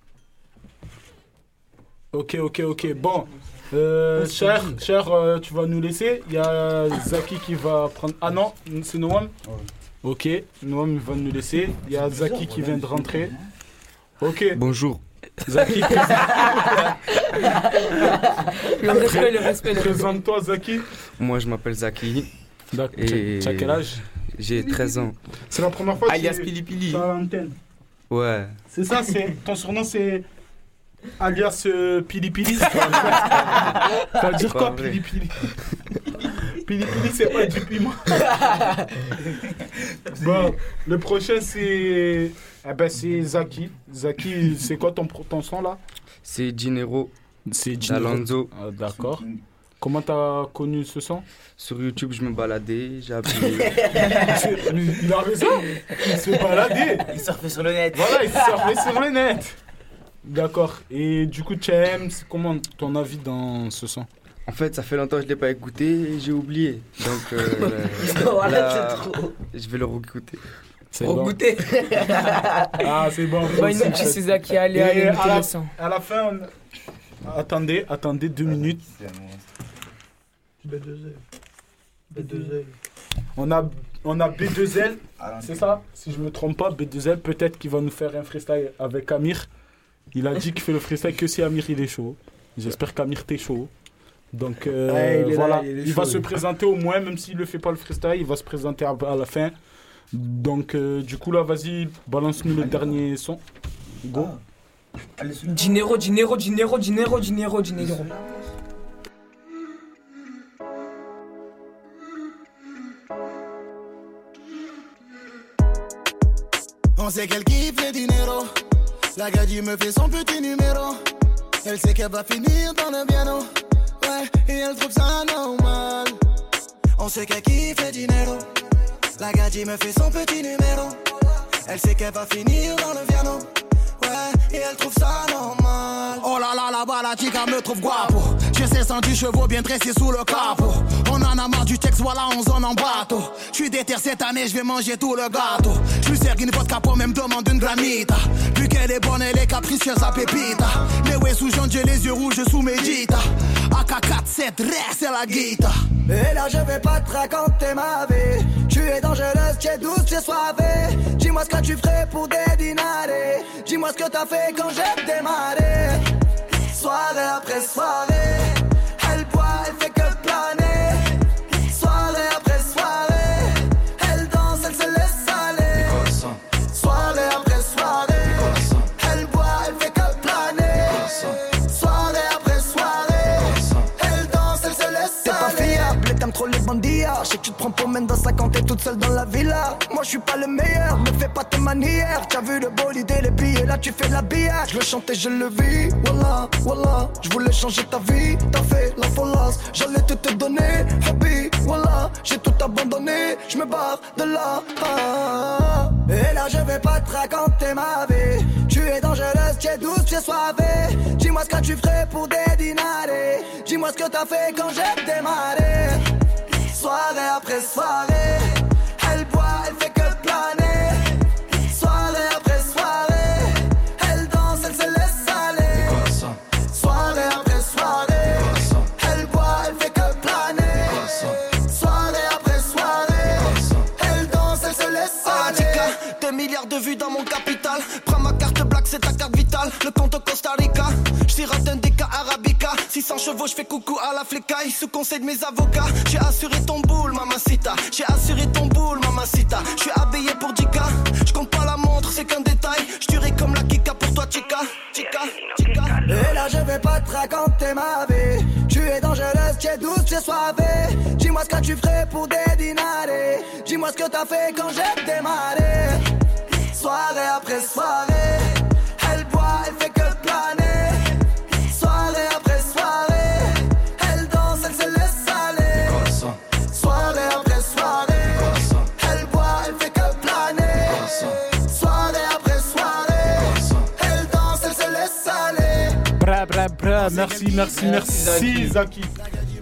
Ok, ok, ok. Bon, euh, cher, cher, euh, tu vas nous laisser. Il y a Zaki qui va prendre. Ah non, c'est Noam Ok, Noam va nous laisser. Il y a Zaki qui vient de rentrer. Ok. Bonjour. Zaki, Le respect, le respect. Présente-toi, Zaki. Moi, je m'appelle Zaki. D'accord. Et Tu as quel âge? J'ai 13 ans. C'est la première fois que Alias tu- Pili. Ouais. C'est ça, c'est ton surnom, c'est alias euh, Pili Pili. Ça veut dire quoi. Pili Pili? Pili Pili, c'est pas du piment. bon, le prochain, c'est eh ben, c'est Zaki. Zaki, c'est quoi ton, ton son là? C'est Dinero. C'est Gino. d'Alonso. Ah, D'accord. Comment t'as connu ce son? Sur YouTube, je me baladais, j'ai appris. C'est- Il a raison. Il se baladait. Il surfait sur le net. Voilà, il surfait sur le net. D'accord. Et du coup, c'est comment ton avis dans ce son? En fait, ça fait longtemps que je l'ai pas écouté et j'ai oublié. Donc, euh, Voilà, là, trop. je vais le réécouter. C'est Regoûter. Ah, c'est bon. Et aller à la-. À la fin, on- attendez, attendez deux minutes. B2L. B2L. On a, on a B2L, c'est ça? Si je me trompe pas, B2L, peut-être qu'il va nous faire un freestyle avec Amir. Il a dit qu'il fait le freestyle que si Amir il est chaud. J'espère qu'Amir t'es chaud. Donc euh, Ouais, il là, voilà, il va se présenter au moins, même s'il ne fait pas le freestyle, il va se présenter à, à la fin. Donc euh, du coup là, vas-y, balance-nous le dernier son. Go. Dinero, dinero, dinero, dinero, dinero, dinero. On sait qu'elle kiffe le dinero. La gadji me fait son petit numéro. Elle sait qu'elle va finir dans le piano. Ouais, et elle trouve ça normal. On sait qu'elle kiffe dinero. La gadji me fait son petit numéro. Elle sait qu'elle va finir dans le piano. Ouais, et elle trouve ça normal. Oh là là, là-bas, la chica me trouve guapo. J'ai 610 chevaux bien dressés sous le capot. On en a marre du texte, voilà, on zone en bateau. J'suis déter cette année, j'vais manger tout le gâteau. J'lui sers une vodka pour même demande une granita. Vu qu'elle est bonne, elle est capricieuse à pépita. Les ouais sous j'ai les yeux rouges sous médita. AK-47, reste, c'est la guita. Et là, je vais pas te raconter ma vie. Tu es dangereuse, tu es douce, tu es soivée. Dis-moi ce que tu ferais pour dédinarder. Dis-moi ce que t'as fait quand j'ai démarré. Soirée après soirée, tu te prends pour Mendoza quand t'es toute seule dans la villa. Moi je suis pas le meilleur, ne fais pas tes manières. T'as vu le bolide et les billets, là tu fais l'habillage. Je le chantais, je le vis. Voilà, voilà, je voulais changer ta vie. T'as fait la folasse, j'allais tout te donner. Happy, voilà, j'ai tout abandonné. Je me barre de là. Ah. Et là je vais pas te raconter ma vie. Tu es dangereuse, tu es douce, tu es soivée. Dis-moi ce que tu ferais pour dédinarder. Dis-moi ce que t'as fait quand j'ai démarré. Soirée après soirée, elle boit, elle fait que planer. Soirée après soirée, elle danse, elle se laisse aller. Soirée après soirée, elle boit, elle fait que planer. Soirée après soirée, elle danse, elle se laisse aller. Deux milliards de vues dans mon capital. Prends ma carte black, c'est ta carte vitale. Le compte au Costa Rica. J'sirote un. 600 chevaux, j'fais coucou à la flicaille. Sous conseil de mes avocats. J'ai assuré ton boule, mamacita. J'ai assuré ton boule, mamacita. J'suis habillé pour Dika. J'compte pas la montre, c'est qu'un détail. J'tuerai comme la Kika pour toi, chica. Chica, chica. Et là je vais pas te raconter ma vie Tu es dangereuse, tu es douce, tu es soivée Dis-moi ce que tu ferais pour dédinarder Dis-moi ce que t'as fait quand j'ai démarré après soirée. Merci, merci, merci, Zaki.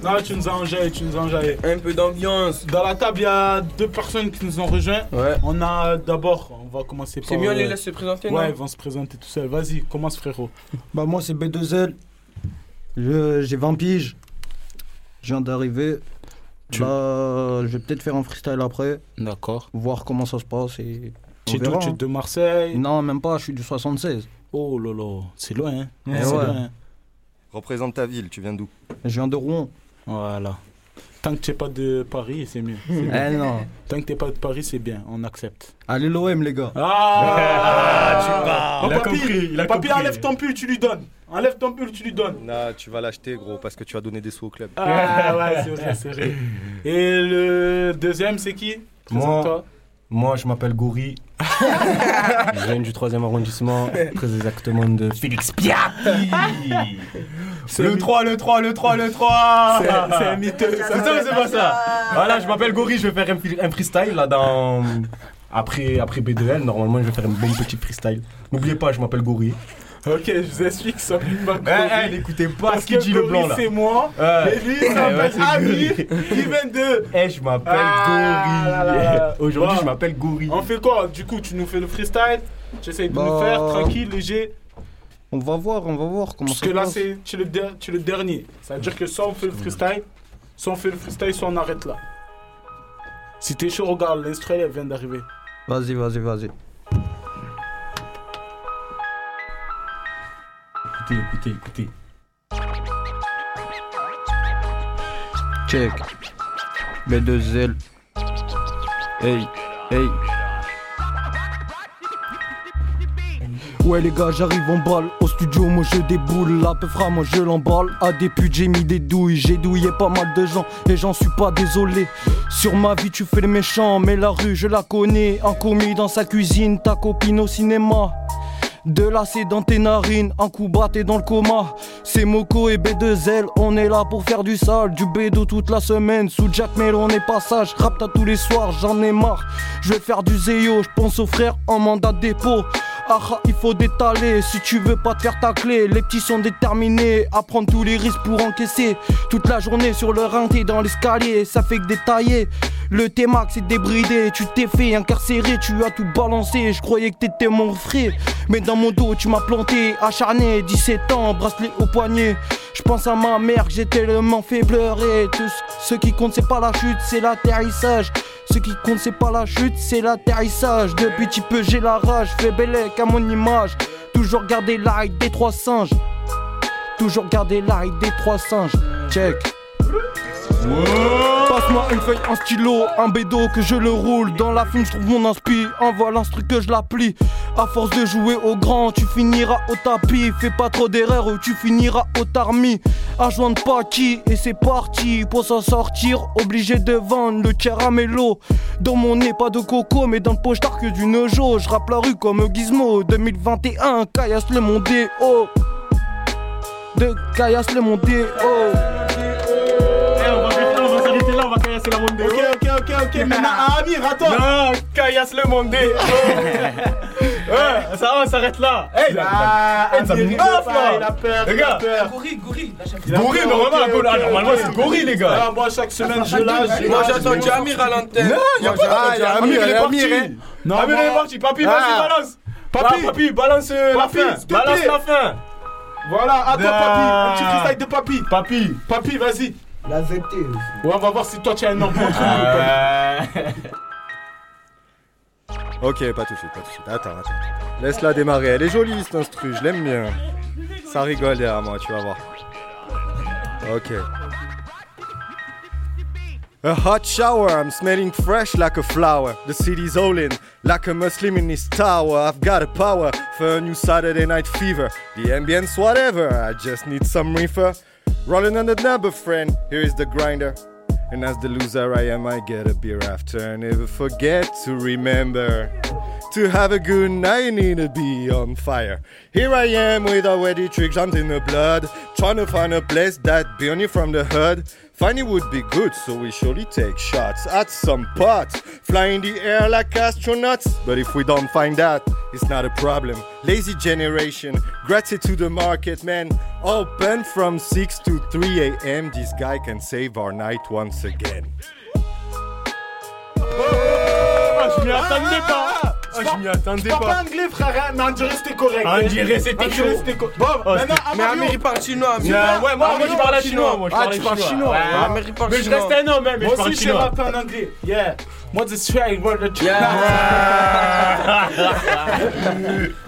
Non, tu nous as enjaillé, tu nous as enjaillé. Un peu d'ambiance. Dans la table, il y a deux personnes qui nous ont rejoints. On a d'abord, on va commencer par. C'est mieux, on les laisse se présenter, Ouais, non ils vont se présenter tout seuls. Vas-y, commence, frérot. Bah moi c'est B2L. Je- J'ai 20 piges. Je viens d'arriver. Là, je vais peut-être faire un freestyle après. D'accord. Voir comment ça se passe et. on Tu es d'où verra, Tu es hein. de Marseille Non, même pas, je suis du 76. Oh lolo, c'est loin, hein Eh C'est ouais. loin. Représente ta ville, tu viens d'où? Je viens de Rouen. Voilà. Tant que tu n'es pas de Paris, c'est mieux. Eh non. Tant que tu n'es pas de Paris, c'est bien, on accepte. Allez l'OM les gars. Ah, tu parles. Oh, Il a papy, compris, il a papy, compris. enlève ton pull, tu lui donnes. Enlève ton pull, tu lui donnes. Non, tu vas l'acheter, gros, parce que tu as donné des sous au club. Ah ouais, c'est vrai, c'est vrai. Et le deuxième, c'est qui? Présente-toi. Moi, je m'appelle Goury. je viens du 3 arrondissement, très exactement de Félix Piatti. Le 3, le 3, le 3, le 3 C'est- un mytheux, ça. C'est ça c'est pas ça Voilà, je m'appelle Goury, je vais faire un, free- un freestyle là dans... Après, après B2L, normalement je vais faire un bon petit freestyle. N'oubliez pas, je m'appelle Goury. Ok, je vous explique, ça s'appelle pas Eh, n'écoutez pas Parce ce qu'il que dit le blanc là. c'est moi. Et lui, il s'appelle c'est Amir. Il vient de. Eh, je m'appelle Ah. Goury. Aujourd'hui, Bon. je m'appelle Goury. On fait quoi? Du coup, tu nous fais le freestyle? Tu essayes de nous Bah, faire tranquille, léger On va voir, on va voir comment Parce ça que se là, passe. c'est le, der- tu es le dernier. Ça veut dire que soit on fait le freestyle, soit on fait le freestyle, soit on arrête là. Si t'es chaud, regarde, l'instru, elle vient d'arriver. Vas-y, vas-y, vas-y. Écoutez, écoutez, écoutez. Check. B2L. Hey, hey. Ouais les gars j'arrive en balle Au studio moi je déboule La peu moi je l'emballe À des putes j'ai mis des douilles J'ai douillé pas mal de gens Et j'en suis pas désolé Sur ma vie tu fais le méchant Mais la rue je la connais Un commis dans sa cuisine Ta copine au cinéma de c'est dans tes narines, un coup bas t'es dans le coma. C'est Moko et B2L, on est là pour faire du sale. Du bédo toute la semaine, sous Jack Mel on est passage. Rapta tous les soirs, j'en ai marre. Je vais faire du zéo, je pense aux frères en mandat de dépôt ah il faut détaler si tu veux pas te faire tacler. Les petits sont déterminés à prendre tous les risques pour encaisser. Toute la journée sur le rein, dans l'escalier, ça fait que détailler. Le T-Max est débridé, tu t'es fait incarcérer, tu as tout balancé. Je croyais que t'étais mon frère, mais dans mon dos tu m'as planté, acharné. 17 ans, bracelet au poignet. Je pense à ma mère que j'ai tellement fait pleurer. Tout ce qui compte c'est pas la chute, c'est l'atterrissage. Ce qui compte c'est pas la chute, c'est l'atterrissage. Depuis petit peu j'ai la rage, fais bellec à mon image. Toujours garder la des trois singes. Toujours garder la des trois singes. Check. Passe-moi une feuille, un stylo, un bédo que je le roule Dans la fume je trouve mon inspi, envoie l'instru que je l'applie À force de jouer au grand, tu finiras au tapis Fais pas trop d'erreurs ou tu finiras au tarmi À joindre et c'est parti Pour s'en sortir, obligé de vendre le caramello. Dans mon nez pas de coco, mais dans le poche que du nojo. Je rappe la rue comme Gizmo. 2021, caillasse le monde De caillasse le monde des va caillasser la monde. Ok, ok, ok, ok. Maintenant, à Amir, attends. Non, caillasse le monde. Ouais, ça va, on s'arrête là. Hey, Ah, ça me Amir, gonfle, il là. a peur, Les il a gars. peur. Gorille, gorille. Il Gorille, normalement, ah, normalement, c'est gorille, les gars. Ah, moi, chaque semaine, je lâche. Moi j'ai entendu Amir à l'antenne. Non, y a Moi, pas j'ai ah, entendu y a Amir. Il est parti. Non, Amir, moi- il est parti. Papy, Ah. vas-y, balance. Papi. Ah, Papy, balance euh, la Papi, fin. Balance la fin. Voilà, à toi, Ah. papi. Un petit freestyle de papi. Papi. Papi, vas-y. La ZT aussi. Ouais, on va voir si toi, tu as un emploi. Euh, Ok, pas tout de suite, pas tout de suite. Attends, attends. Laisse-la démarrer. Elle est jolie, cette instru, je l'aime bien. Ça rigole derrière moi, tu vas voir. Ok. A hot shower, I'm smelling fresh like a flower. The city's all in, like a Muslim in his tower. I've got a power for a new Saturday night fever. The ambience, whatever, I just need some reefer. Rolling on the number, friend, here is the grinder. And as the loser I am, I get a beer after. Never forget to remember to have a good night, need to be on fire. Here I am with already trick jumped in the blood, trying to find a place that burn you from the hood. Finding would be good, so we surely take shots at some pots, fly in the air like astronauts. But if we don't find that, it's not a problem. Lazy generation, gratitude to the market, man. Open from 6 to 3 a.m. This guy can save our night once again. Ah, je m'y attendais pas. Ah, je m'y attendais Je parle pas. pas anglais, frère, mais on dirait que c'était correct. On dirait c'était chaud. Bon, Oh, maintenant, Mais. Amérique parle chinois. Non, ouais, moi, moi, je parle chinois. Moi, je Ah, parle tu parles chinois. chinois. Ouais. Ouais. Amérique parle Mais je chinois. reste un homme, hein, mais Moi je parle aussi, je sais chinois. rapper en anglais. Yeah. Moi, c'est straight, word of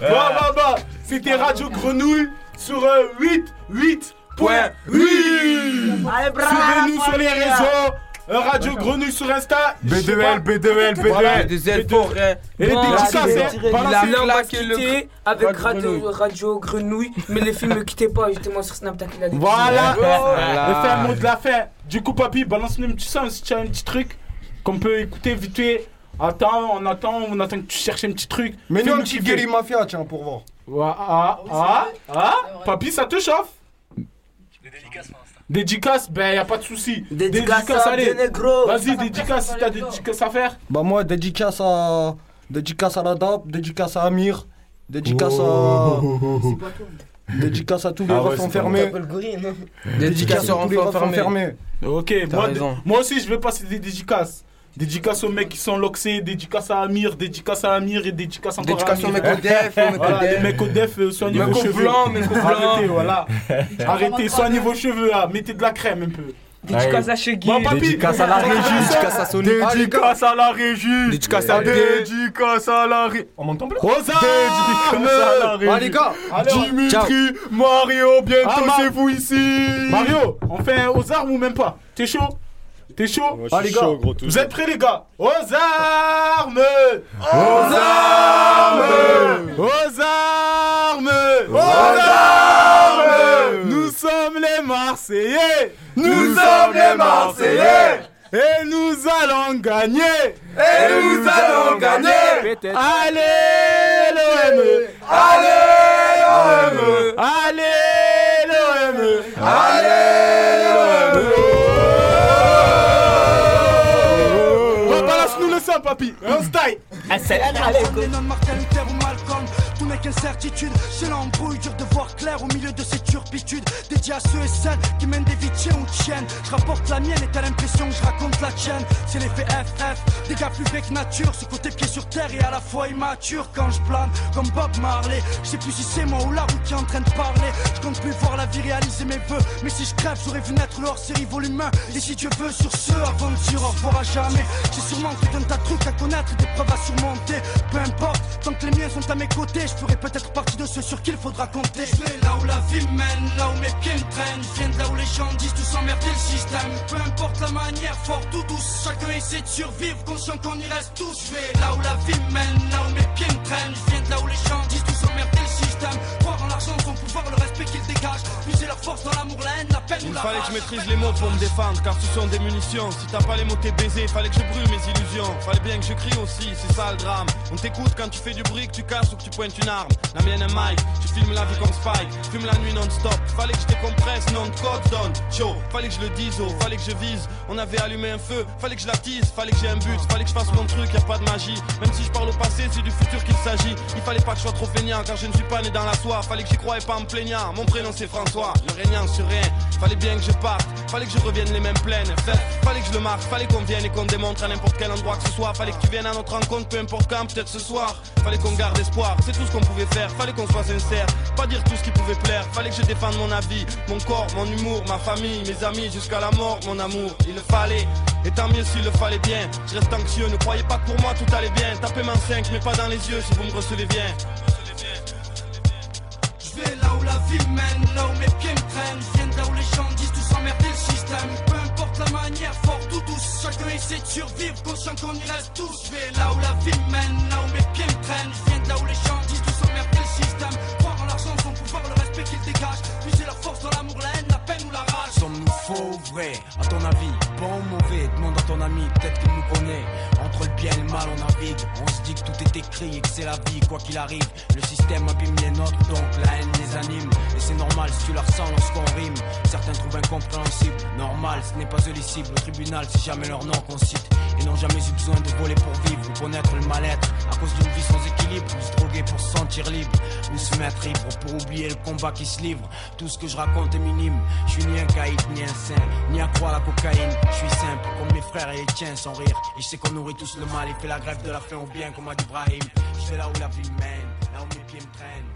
Bon, bon, bon. C'était Radio Grenouille sur euh, 8, 8, point 8. Suivez-nous sur les réseaux. Euh, Radio Grenouille sur Insta. B2L, B2L, Voilà. B2L. Des ailes forêts. Et les le avec Radio Grenouille. Mais les filles, me quittez pas, justement sur Snapchat. Voilà. Et fait un mot de la fin. Du coup, papy, balance-nous un petit son si tu as un petit truc qu'on peut écouter vite fait. Attends, on attend, on attend que tu cherches un petit truc. Mais nous, un petit. Gary Mafia, tiens, pour voir. Ouais, ah, ah, ah, papy, ça te chauffe Dédicace, ben y a pas de souci. Dédicace à allez. Vas-y, dédicace si t'as des dédicaces à faire. Bah, moi, dédicace à. Dédicace à la DAP, dédicace à Amir, dédicace à. Dédicace à tous les Ah ouais, enfermés. Dédicace à tous les enfants refs enfermés. Ok, moi, moi aussi je vais passer des dédicaces. Dédicace aux mecs qui sont loxés, dédicace à Amir, dédicace à Amir et dédicace encore Dédicace à aux Amir. mecs au def, aux mecs au Voilà, def. les mecs au def, euh, soignez vos cheveux. blanc, mecs. Arrêtez, voilà. Arrêtez, soignez vos cheveux là, mettez de la crème un peu. Dédicace à papy, Dédicace à la régie. Dédicace à Sony. Dédicace à la régie. Dédicace à. Dédicace à la régie. On m'entend plus? Aux Dédicace à la régie. Ah, les gars, Alors, Dimitri, Mario, bientôt Ah, c'est vous ici. Mario, on fait un aux armes ou même pas? T'es chaud? T'es chaud Moi, Ah, suis les gars, chaud, gros, tout vous êtes prêts les gars Aux armes Aux armes. Aux armes Aux armes. Nous sommes les Marseillais Nous sommes les Marseillais. Et nous allons gagner Et nous allons gagner. Allez l'OM Allez l'OM. Allez l'OM Allez papy On n'est qu'incertitude, c'est l'embrouille Dur de voir clair au milieu de ces turpitudes. Dédié à ceux et celles qui mènent des vies tiens ou tiennes Je rapporte la mienne et t'as l'impression que je raconte la tienne. C'est l'effet FF, des gars plus que nature Ce côté pied sur terre et à la fois immature Quand je plane. Comme Bob Marley. Je sais plus si c'est moi ou la route qui est en train de parler. Je compte plus voir la vie réaliser mes vœux Mais si je crève j'aurais vu naître le hors-série volume 1 Et si Dieu veut sur ce avant de dire au revoir à jamais. J'ai sûrement tout un tas de trucs à connaître Des preuves à surmonter. Peu importe, tant que les miens sont à mes côtés Je ferai peut-être partie de ceux sur qui il faudra compter. Je vais là où la vie mène, là où mes pieds me traînent Je viens de là où les gens disent tous emmerder le système. Peu importe la manière, fort ou douce Chacun essaie de survivre, conscient qu'on y reste tous. Je vais là où la vie mène, là où mes pieds me traînent Je viens de là où les gens disent tous emmerder le système. Croire en l'argent, son pouvoir, le respect qu'ils dégagent Puiser leur force dans l'amour, la haine, la peine ou Il la fallait que je maîtrise les mots pour me défendre car ce sont des munitions. Si t'as pas les mots t'es baisé, fallait que je brûle mes illusions. Fallait bien que je crie aussi, c'est ça le drame. On t'écoute quand tu fais du bruit, que tu casses ou que tu pointes une arme. La mienne est Mike, tu filmes la vie comme Spike. Fume la nuit non-stop, fallait que je décompresse, non de code donne. Chaud, fallait que je le dise, oh, fallait que je vise. On avait allumé un feu, fallait que je l'attise, fallait que j'ai un but Fallait que je fasse mon truc, y a pas de magie. Même si je parle au passé, c'est du futur qu'il s'agit. Il fallait pas que je sois trop feignant car je ne suis pas né dans la soie. Fallait que j'y croyais pas en me plaignant, mon prénom c'est François Le régnant sur rien, fallait bien que je parte Fallait que je revienne les mêmes plaines. Fait, Fallait que je le marque, fallait qu'on vienne et qu'on démontre à n'importe quel endroit que ce soit. Fallait que tu viennes à notre rencontre, peu importe quand, peut-être ce soir. Fallait qu'on garde espoir, c'est tout ce qu'on pouvait faire. Fallait qu'on soit sincère, pas dire tout ce qui pouvait plaire. Fallait que je défende mon avis, mon corps, mon humour, ma famille, mes amis Jusqu'à la mort, mon amour, il le fallait Et tant mieux s'il le fallait bien. Je reste anxieux, ne croyez pas que pour moi tout allait bien. Tapez main 5, mais pas dans les yeux si vous me recevez bien la vie mène, là où mes pieds me traînent. Je viens là où les gens disent tous emmerder le système. Peu importe la manière, fort ou douce, chacun essaie de survivre, conscient qu'on y reste tous. Je là où la vie mène, là où mes pieds me traînent. Je viens là où les gens disent tous emmerder le système. Croire en l'argent, son pouvoir, le respect qu'il dégage. Puiser leur force dans l'amour, la faux vrai, à ton avis, bon ou mauvais, demande à ton ami, peut-être qu'il nous connaît. Entre le bien et le mal, on navigue. On se dit que tout est écrit et que c'est la vie, quoi qu'il arrive. Le système abîme les nôtres, donc la haine les anime. Et c'est normal si tu la ressens lorsqu'on rime. Certains trouvent incompréhensible, normal, ce n'est pas cibles. Au tribunal, c'est jamais leur nom qu'on cite. Ils n'ont jamais eu besoin de voler pour vivre ou connaître le mal-être. À cause d'une vie sans équilibre, ou se droguer pour se sentir libre. Ou se mettre ivre pour oublier le combat qui se livre. Tout ce que je raconte est minime. Je suis ni un caïd, ni un sain, ni à croire la cocaïne. Je suis simple, comme mes frères et les tiens, sans rire. Et je sais qu'on nourrit tous le mal et fait la grève de la faim au bien, comme a dit Je vais là où la vie mène, là où mes pieds me traînent,